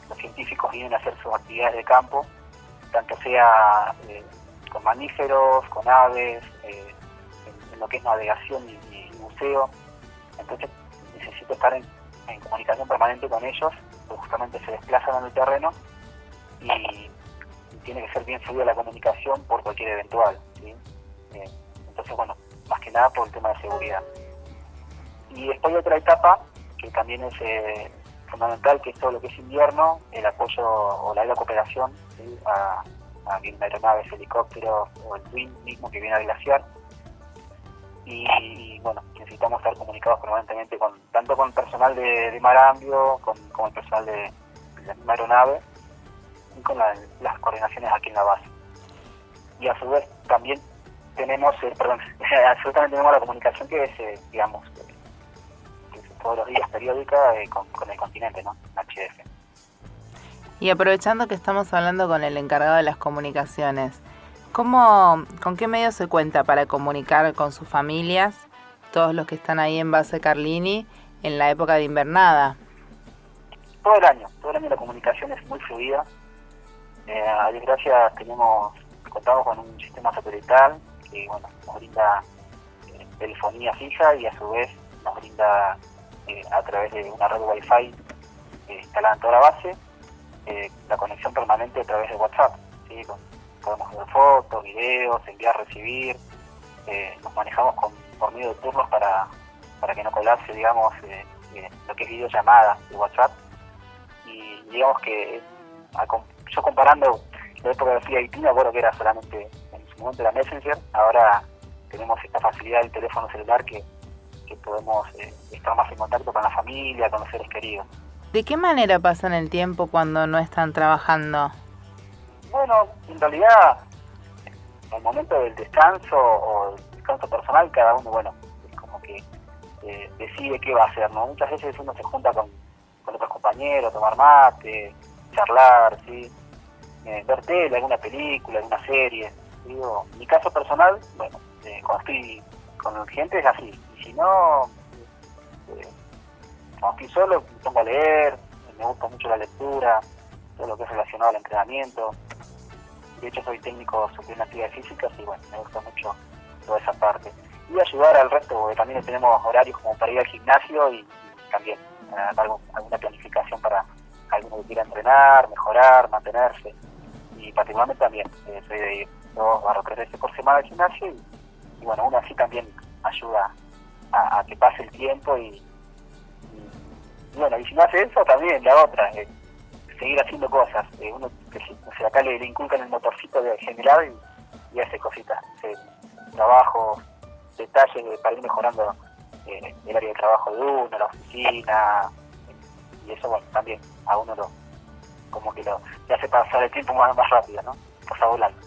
los científicos vienen a hacer sus actividades de campo, tanto sea eh, con mamíferos, con aves, eh, en, lo que es navegación y, y museo. Entonces necesito estar en comunicación permanente con ellos justamente se desplazan en el terreno y, tiene que ser bien fluida la comunicación por cualquier eventual. Eh, entonces, bueno, más que nada por el tema de seguridad. Y después hay otra etapa que también es eh, fundamental, que es todo lo que es invierno, el apoyo o la, cooperación a, a aeronaves, helicópteros o el Twin mismo que viene a glaciar. Y, bueno, necesitamos estar comunicados permanentemente con tanto con el personal de, de Marambio, con, el personal de, la misma aeronave y con las coordinaciones aquí en la base. Y a su vez también tenemos, eh, perdón, [laughs] absolutamente tenemos la comunicación que es, eh, digamos, todos los días periódica eh, con, con, el continente, ¿no? HF. Y aprovechando que estamos hablando con el encargado de las comunicaciones, ¿Cómo, ¿Con qué medios se cuenta para comunicar con sus familias, todos los que están ahí en base Carlini, en la época de invernada? Todo el año, todo el año la comunicación es muy fluida. Eh, a desgracia tenemos, contamos con un sistema satelital que bueno, nos brinda eh, telefonía fija y a su vez nos brinda eh, a través de una red wifi instalada en toda la base la conexión permanente a través de WhatsApp, ¿sí? Podemos ver fotos, videos, enviar, recibir, eh, nos manejamos con, por medio de turnos para, para que no colapse, digamos, eh, eh, lo que es videollamada de WhatsApp. Y digamos que yo comparando la época de FIA bueno que era solamente en su momento la Messenger, ahora tenemos esta facilidad del teléfono celular que, que podemos estar más en contacto con la familia, con los seres queridos. ¿De qué manera pasan el tiempo cuando no están trabajando? Bueno, en realidad, el momento del descanso o el descanso personal, cada uno, bueno, como que eh, decide qué va a hacer, ¿no? Muchas veces uno se junta con, otros compañeros, tomar mate, charlar, ¿sí? Eh, ver tele, alguna película, alguna serie. Digo, mi caso personal, bueno, eh, cuando estoy con gente es así. Y si no, eh, cuando estoy solo, me pongo a leer, me gusta mucho la lectura, todo lo que es relacionado al entrenamiento de hecho soy técnico en actividad física y bueno, me gusta mucho toda esa parte. Y ayudar al resto, porque también tenemos horarios como para ir al gimnasio y, también eh, alguna planificación para alguno que quiera entrenar, mejorar, mantenerse. Y particularmente también, eh, soy de ir dos barro tres veces por semana al gimnasio y, bueno, uno así también ayuda a, que pase el tiempo y, bueno, y si no hace eso, también la otra, eh, seguir haciendo cosas. Eh, uno que acá le, inculcan el motorcito de generar y, hace cositas, trabajo, detalles para ir mejorando eh, el área de trabajo de uno, la oficina, y eso bueno, también a uno lo, como que lo, le hace pasar el tiempo más, más rápido, ¿no? Pasa volando.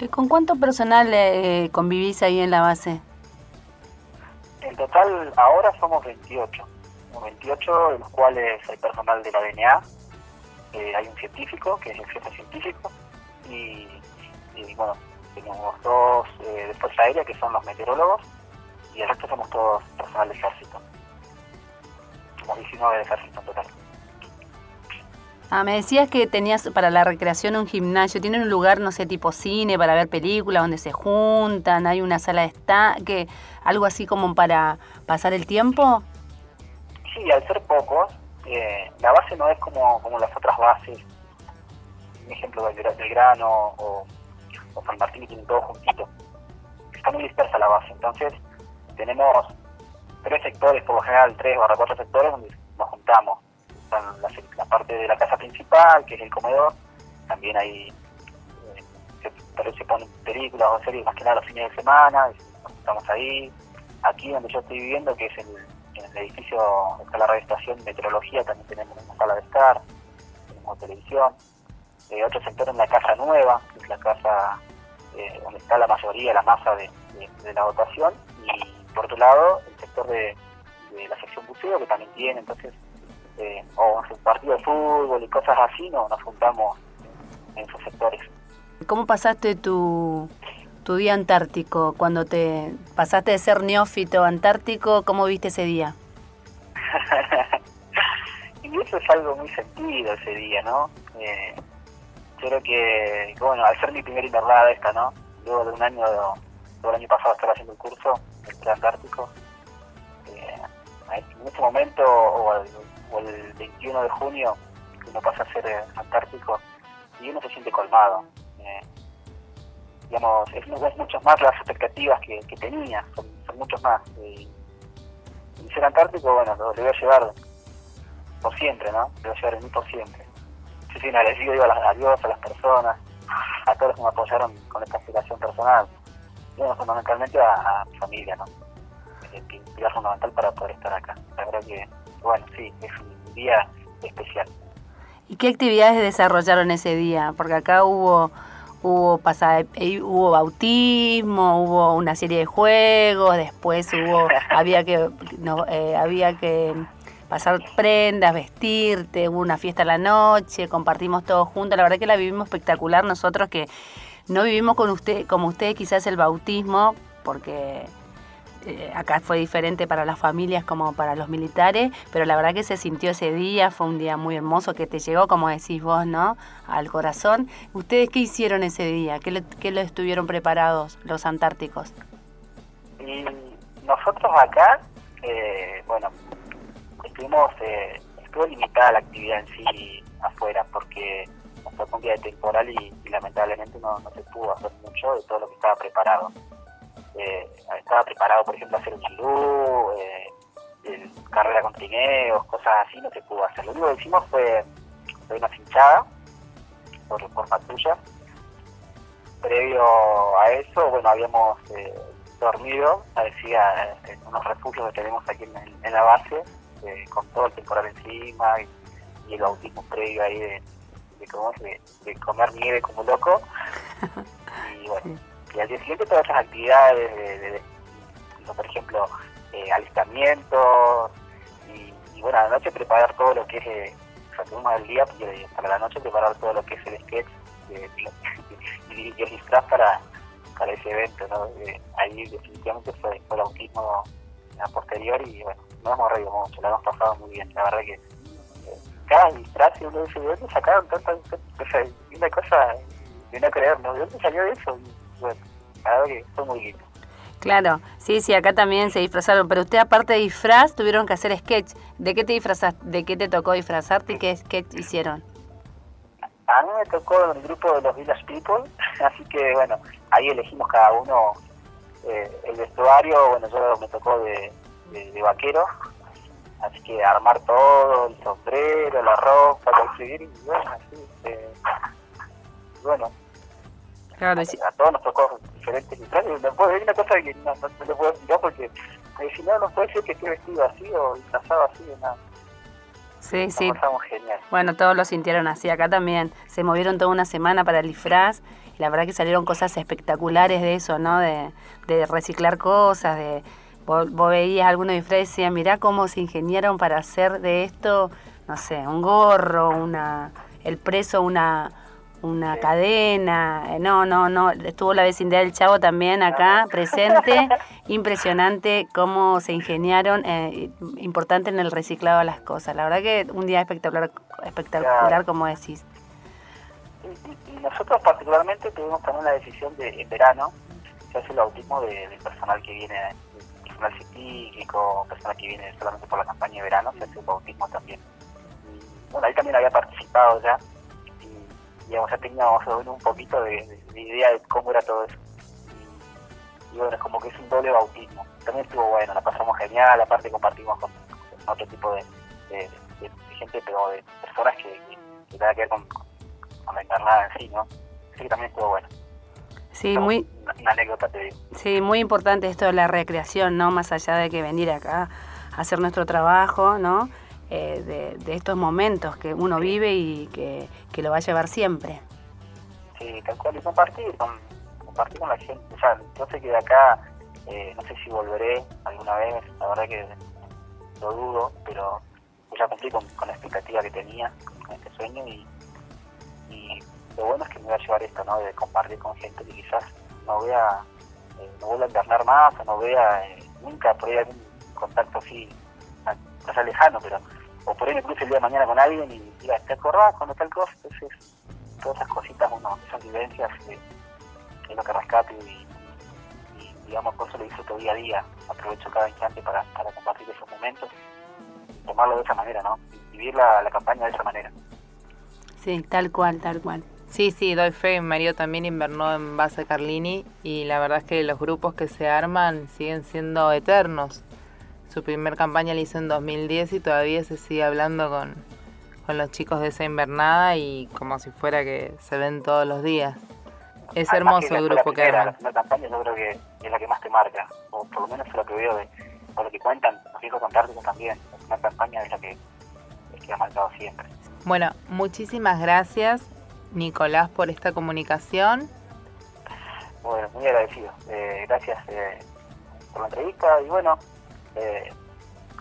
Eh, ¿Con cuánto personal eh, convivís ahí en la base? En total, ahora somos 28. 28, de los cuales hay personal de la DNA, eh, hay un científico, que es el jefe científico, y, bueno, tenemos dos eh, de Fuerza Aérea, que son los meteorólogos, y el resto somos todos personal de ejército. Somos 19 de ejército en total. Ah, me decías que tenías para la recreación un gimnasio. ¿Tienen un lugar, no sé, tipo cine para ver películas, donde se juntan? ¿Hay una sala de que algo así como para pasar el tiempo? Sí, al ser pocos, eh, la base no es como, como las otras bases. Un ejemplo, Belgrano o, o San Martín, y tienen todo juntito. Está muy dispersa la base. Entonces, tenemos tres sectores, por lo general tres o cuatro sectores, donde nos juntamos la, parte de la casa principal, que es el comedor, también ahí eh, se, se, ponen películas o series más que nada los fines de semana, estamos ahí. Aquí donde yo estoy viviendo, que es en, el edificio, está la radio estación Meteorología, también tenemos una sala de estar, tenemos televisión. Eh, otro sector en la casa nueva, que es la casa eh, donde está la mayoría, la masa de, la votación. Y por otro lado, el sector de, de la sección buceo, que también tiene, entonces eh, o en partido de fútbol y cosas así, no nos juntamos en esos sectores. ¿Cómo pasaste tu, tu día antártico? Cuando te pasaste de ser neófito antártico, ¿cómo viste ese día? [laughs] y eso es algo muy sentido ese día, ¿no? Eh, yo creo que, bueno, al ser mi primera invernada esta, ¿no? Luego de un año, todo el año pasado estar haciendo el curso, el antártico, eh, en este momento, o o el 21 de junio, que uno pasa a ser eh, antártico, y uno se siente colmado. Eh, digamos, es, es muchas más las expectativas que, tenía, son, son muchos más. Y, ser antártico, bueno, lo, voy a llevar por siempre, ¿no? Lo voy a llevar en mí por siempre. Sí, sí, agradecido digo a, las, a a las personas, a todos los que me apoyaron con esta aspiración personal. Y bueno, fundamentalmente a, mi familia, ¿no? Es pilar fundamental para poder estar acá. La verdad que bueno, sí, es un día especial. ¿Y qué actividades desarrollaron ese día? Porque acá hubo hubo eh, hubo bautismo, hubo una serie de juegos, después hubo [laughs] había que no, eh, había que pasar prendas, vestirte, hubo una fiesta a la noche, compartimos todos juntos, la verdad que la vivimos espectacular nosotros que no vivimos con usted como ustedes quizás el bautismo porque eh, acá fue diferente para las familias como para los militares, pero la verdad que se sintió ese día, fue un día muy hermoso que te llegó, como decís vos, ¿no? Al corazón. ¿Ustedes qué hicieron ese día? ¿Qué, le, qué lo estuvieron preparados los antárticos? Y nosotros acá, eh, bueno, estuvimos, eh, estuvo limitada la actividad en sí afuera porque fue un día de temporal y, lamentablemente no, no se pudo hacer mucho de todo lo que estaba preparado eh, estaba preparado, por ejemplo, a hacer un chilú, eh, carrera con trineos, cosas así, no se pudo hacer. Lo único que hicimos fue, una finchada por, por patrulla. Previo a eso, bueno, habíamos eh, dormido, parecía, en unos refugios que tenemos aquí en, la base, eh, con todo el temporal encima y, el bautismo previo ahí de, de, de comer nieve como loco. [laughs] Y bueno y al día siguiente todas esas actividades de, por ejemplo eh, alistamientos y, bueno a la noche preparar todo lo que es eh, o sea, del día y para la noche preparar todo lo que es el sketch [laughs] y, el disfraz para, para ese evento ¿no? Eh, ahí definitivamente fue, fue el autismo a posterior y bueno nos hemos reído mucho, lo hemos pasado muy bien la verdad que eh, cada disfraz y uno dice ¿de dónde sacaron tantas cosas? una cosa de no creer, ¿no? ¿de dónde salió eso? Bueno, claro que fue muy lindo. Claro, sí, sí, acá también se disfrazaron, pero usted aparte de disfraz tuvieron que hacer sketch. ¿De qué te disfrazaste? ¿De qué te tocó disfrazarte y qué sketch hicieron? A mí me tocó el grupo de los Village People, [laughs] así que bueno, ahí elegimos cada uno eh, el vestuario, bueno, yo me tocó de, de, vaquero, así que armar todo, el sombrero, la ropa, conseguir, y bueno, así, eh, bueno, Claro, a, todos nos tocó diferentes disfraces. No puedo, hay una cosa que no, no, no puedo explicar porque, si no, no puede ser que esté vestido así o disfrazado así de nada. Sí, sí. genial. Bueno, todos lo sintieron así. Acá también se movieron toda una semana para el disfraz. Y la verdad que salieron cosas espectaculares de eso, ¿no? De, de reciclar cosas, de... Vos, veías algunos disfraces y decías, mirá cómo se ingeniaron para hacer de esto, no sé, un gorro, una el preso, una una cadena, eh, no, no, no, estuvo la vecindad del Chavo también acá presente, [laughs] impresionante cómo se ingeniaron, eh, importante en el reciclado de las cosas, la verdad que un día espectacular, espectacular como decís. Y, nosotros particularmente tuvimos también la decisión de en verano se hace el bautismo de, del personal que viene, personal científico, personal que viene solamente por la campaña de verano, se hace un bautismo también. Y, bueno, ahí también había participado ya digamos, ya teníamos un poquito de, idea de cómo era todo eso. Y, bueno, es como que es un doble bautismo. También estuvo bueno, la pasamos genial, aparte compartimos con, otro tipo de, gente, pero de personas que, que, nada que ver con, con la internada en sí, ¿no? Así que también estuvo bueno. Sí, muy... Una, anécdota, te digo. Sí, muy importante esto de la recreación, ¿no? Más allá de que venir acá a hacer nuestro trabajo, ¿no? Eh, de, estos momentos que uno vive y que, lo va a llevar siempre. Sí, tal cual, y compartir con, compartir con la gente. O sea, yo sé que de acá, eh, no sé si volveré alguna vez, la verdad que lo dudo, pero ya cumplí con, la expectativa que tenía, con, este sueño, y, lo bueno es que me voy a llevar esto, ¿no? De compartir con gente que quizás no vea, eh, no vuelva a internar más, o no vea nunca por ahí algún contacto así, sea lejano, pero o por ahí me cruce el día de mañana con alguien y diga, ¿te acordás cuando tal cosa? Entonces, todas esas cositas, uno, esas vivencias, eh, es lo que rescato y, digamos, por eso lo disfruto día a día. Aprovecho cada instante para, para compartir esos momentos y tomarlo de esa manera, ¿no? vivir la, la campaña de esa manera. Sí, tal cual, tal cual. Sí, sí, doy fe. Mario también invernó en base Carlini y la verdad es que los grupos que se arman siguen siendo eternos. Su primer campaña la hizo en 2010 y todavía se sigue hablando con, los chicos de esa invernada y como si fuera que se ven todos los días. Es hermoso el grupo que arman. La, campaña yo creo que es la que más te marca, o por lo menos es lo que veo de lo que cuentan los hijos contárticos también. Es una campaña de la que, que ha marcado siempre. Bueno, muchísimas gracias Nicolás por esta comunicación. Bueno, muy agradecido. Eh, gracias eh, por la entrevista y bueno, eh,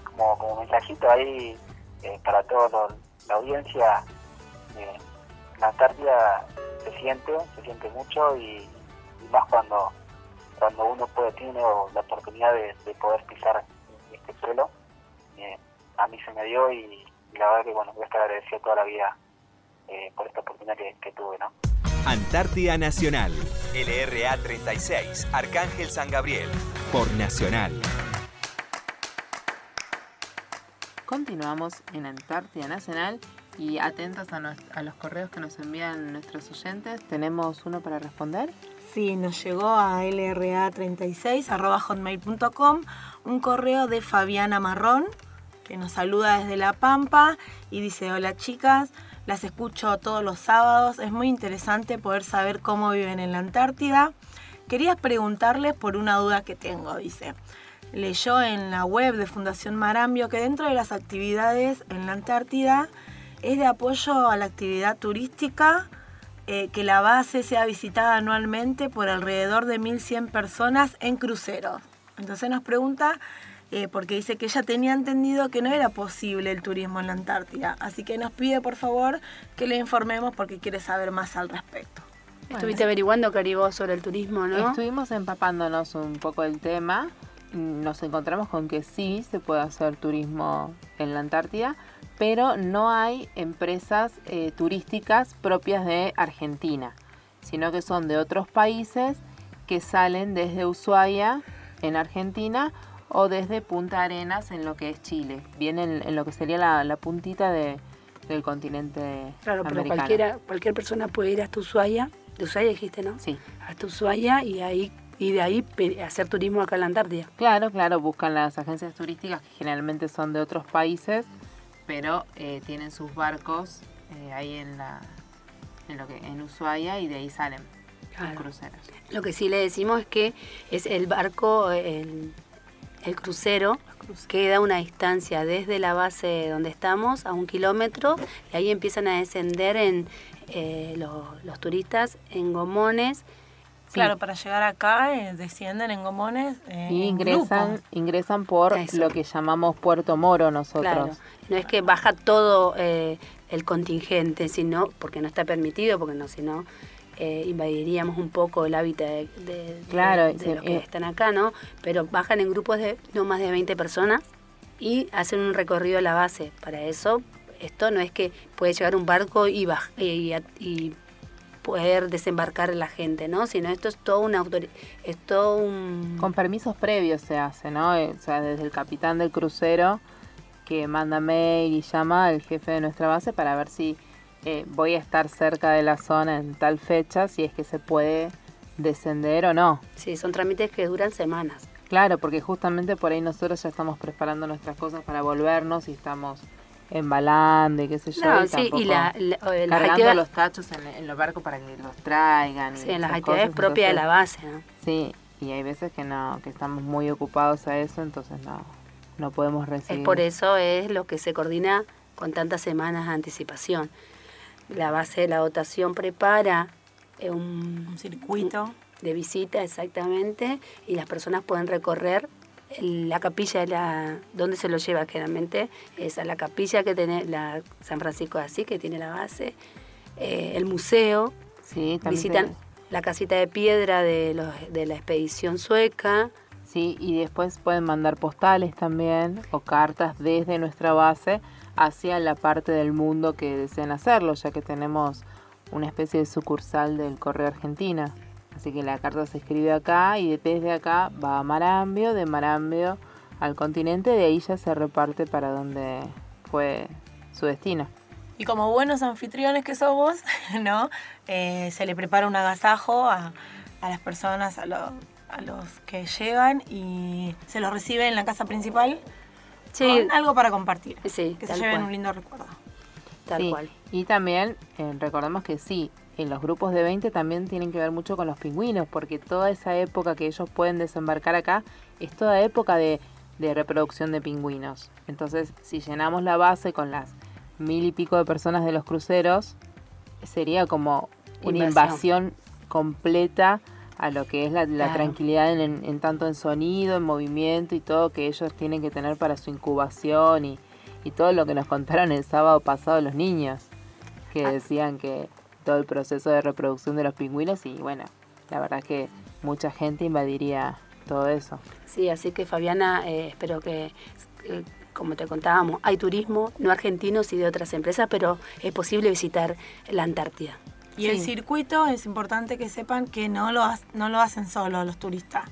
como, como mensajito ahí eh, para toda la audiencia, eh, la Antártida se siente, se siente mucho y, más cuando cuando uno puede tiene la oportunidad de, poder pisar este suelo. Eh, a mí se me dio y, la verdad que bueno, voy a estar agradecido toda la vida por esta oportunidad que, que tuve, ¿no? Antártida Nacional, LRA 36, Arcángel San Gabriel, por Nacional. Continuamos en Antártida Nacional y atentos a, los correos que nos envían nuestros oyentes. ¿Tenemos uno para responder? Sí, nos llegó a lra36.hotmail.com un correo de Fabiana Marrón que nos saluda desde La Pampa y dice, hola chicas, las escucho todos los sábados, es muy interesante poder saber cómo viven en la Antártida. Quería preguntarles por una duda que tengo, dice leyó en la web de Fundación Marambio que dentro de las actividades en la Antártida es de apoyo a la actividad turística, eh, que la base sea visitada anualmente por alrededor de 1.100 personas en cruceros. Entonces nos pregunta, eh, porque dice que ella tenía entendido que no era posible el turismo en la Antártida, así que nos pide por favor que le informemos porque quiere saber más al respecto. Estuviste averiguando, Caribo, sobre el turismo, ¿no? Estuvimos empapándonos un poco el tema nos encontramos con que sí se puede hacer turismo en la Antártida, pero no hay empresas eh, turísticas propias de Argentina, sino que son de otros países que salen desde Ushuaia en Argentina o desde Punta Arenas en lo que es Chile, vienen en, lo que sería la, puntita de, del continente claro, pero cualquiera, cualquier persona puede ir hasta Ushuaia, de Ushuaia dijiste, ¿no? Sí. Hasta Ushuaia y ahí y de ahí hacer turismo acá en la Antártida. Claro, claro, buscan las agencias turísticas que generalmente son de otros países, pero eh, tienen sus barcos eh, ahí en la en lo que en Ushuaia y de ahí salen los cruceros. Lo que sí le decimos es que es el barco el, el crucero queda una distancia desde la base donde estamos a un kilómetro y ahí empiezan a descender en eh, los, turistas en gomones. Claro, para llegar acá eh, descienden en gomones. Eh, y ingresan, ingresan por lo que llamamos Puerto Moro nosotros. No es que baja todo el contingente, sino porque no está permitido, porque no, sino eh, invadiríamos un poco el hábitat de, claro, los que eh. están acá, ¿no? Pero bajan en grupos de no más de 20 personas y hacen un recorrido a la base. Para eso, esto no es que puede llegar un barco y, y, poder desembarcar la gente, ¿no? Sino esto es todo una es todo un... Con permisos previos se hace, ¿no? Eh, o sea, desde el capitán del crucero que manda mail y llama al jefe de nuestra base para ver si eh, voy a estar cerca de la zona en tal fecha, si es que se puede descender o no. Sí, son trámites que duran semanas. Claro, porque justamente por ahí nosotros ya estamos preparando nuestras cosas para volvernos y estamos embalando y qué sé yo. No, sí, y la, cargando los tachos en, los barcos para que los traigan. Sí, en las actividades propias de la base. ¿no? Sí, y hay veces que no, que estamos muy ocupados a eso, entonces no, no podemos recibir. Es por eso es lo que se coordina con tantas semanas de anticipación la base de la dotación prepara eh, un, circuito de visita exactamente y las personas pueden recorrer la capilla de la donde se lo lleva generalmente es a la capilla que tiene la San Francisco de Asís que tiene la base eh, el museo. Sí, visitan la casita de piedra de, los, de la expedición sueca. Sí y después pueden mandar postales también o cartas desde nuestra base hacia la parte del mundo que desean hacerlo, ya que tenemos una especie de sucursal del Correo Argentina. Así que la carta se escribe acá y desde acá va a Marambio, de Marambio al continente, de ahí ya se reparte para donde fue su destino. Y como buenos anfitriones que somos, [laughs] ¿no? Eh, se le prepara un agasajo a, las personas, a, a los que llegan y se los recibe en la casa principal Sí. algo para compartir. Sí, que se lleven un lindo recuerdo. Tal cual. Y también eh, recordemos que sí, en los grupos de 20 también tienen que ver mucho con los pingüinos, porque toda esa época que ellos pueden desembarcar acá es toda época de, reproducción de pingüinos. Entonces, si llenamos la base con las mil y pico de personas de los cruceros, sería como una invasión completa a lo que es la, tranquilidad en, tanto en sonido, en movimiento y todo que ellos tienen que tener para su incubación y, todo lo que nos contaron el sábado pasado los niños, que ah. decían que todo el proceso de reproducción de los pingüinos y bueno, la verdad que mucha gente invadiría todo eso. Sí, así que Fabiana, eh, espero que... Eh, como te contábamos, hay turismo, no argentinos y de otras empresas, pero es posible visitar la Antártida. Y el circuito es importante que sepan que no lo, no lo hacen solo los turistas.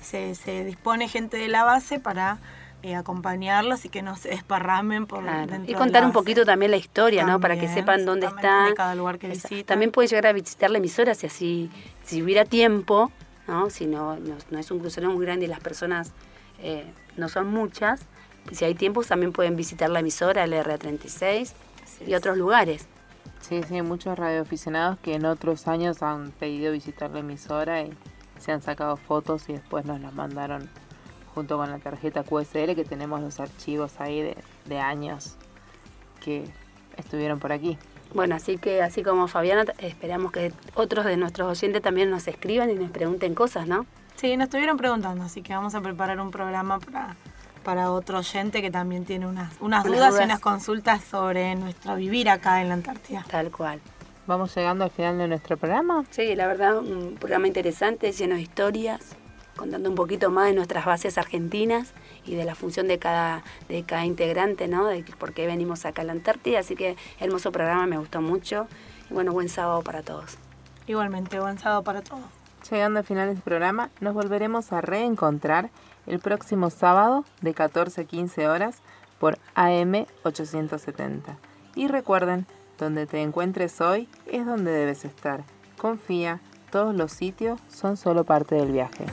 Se, se dispone gente de la base para eh, acompañarlos y que no se desparramen por Y contar un poquito también la historia, ¿no? Para que sepan dónde está. cada lugar que visitan. También puede llegar a visitar la emisora si así, si hubiera tiempo, ¿no? Si no, no, es un crucero muy grande y las personas eh, no son muchas. Si hay tiempo también pueden visitar la emisora, el RA36 y otros lugares. Sí, sí, muchos radioaficionados que en otros años han pedido visitar la emisora y se han sacado fotos y después nos las mandaron junto con la tarjeta QSL que tenemos los archivos ahí de, de años que estuvieron por aquí. Bueno, así que así como Fabiana, esperamos que otros de nuestros oyentes también nos escriban y nos pregunten cosas, ¿no? Sí, nos estuvieron preguntando, así que vamos a preparar un programa para para otro oyente que también tiene unas, unas, dudas, y unas consultas sobre nuestro vivir acá en la Antártida. Tal cual. ¿Vamos llegando al final de nuestro programa? Sí, la verdad, un programa interesante, lleno de historias, contando un poquito más de nuestras bases argentinas y de la función de cada, de cada integrante, ¿no? De por qué venimos acá a la Antártida. Así que hermoso programa, me gustó mucho. Y bueno, buen sábado para todos. Igualmente, buen sábado para todos. Llegando al final del programa, nos volveremos a reencontrar el próximo sábado de 14 a 15 horas por AM 870. Y recuerden, donde te encuentres hoy es donde debes estar. Confía, todos los sitios son solo parte del viaje.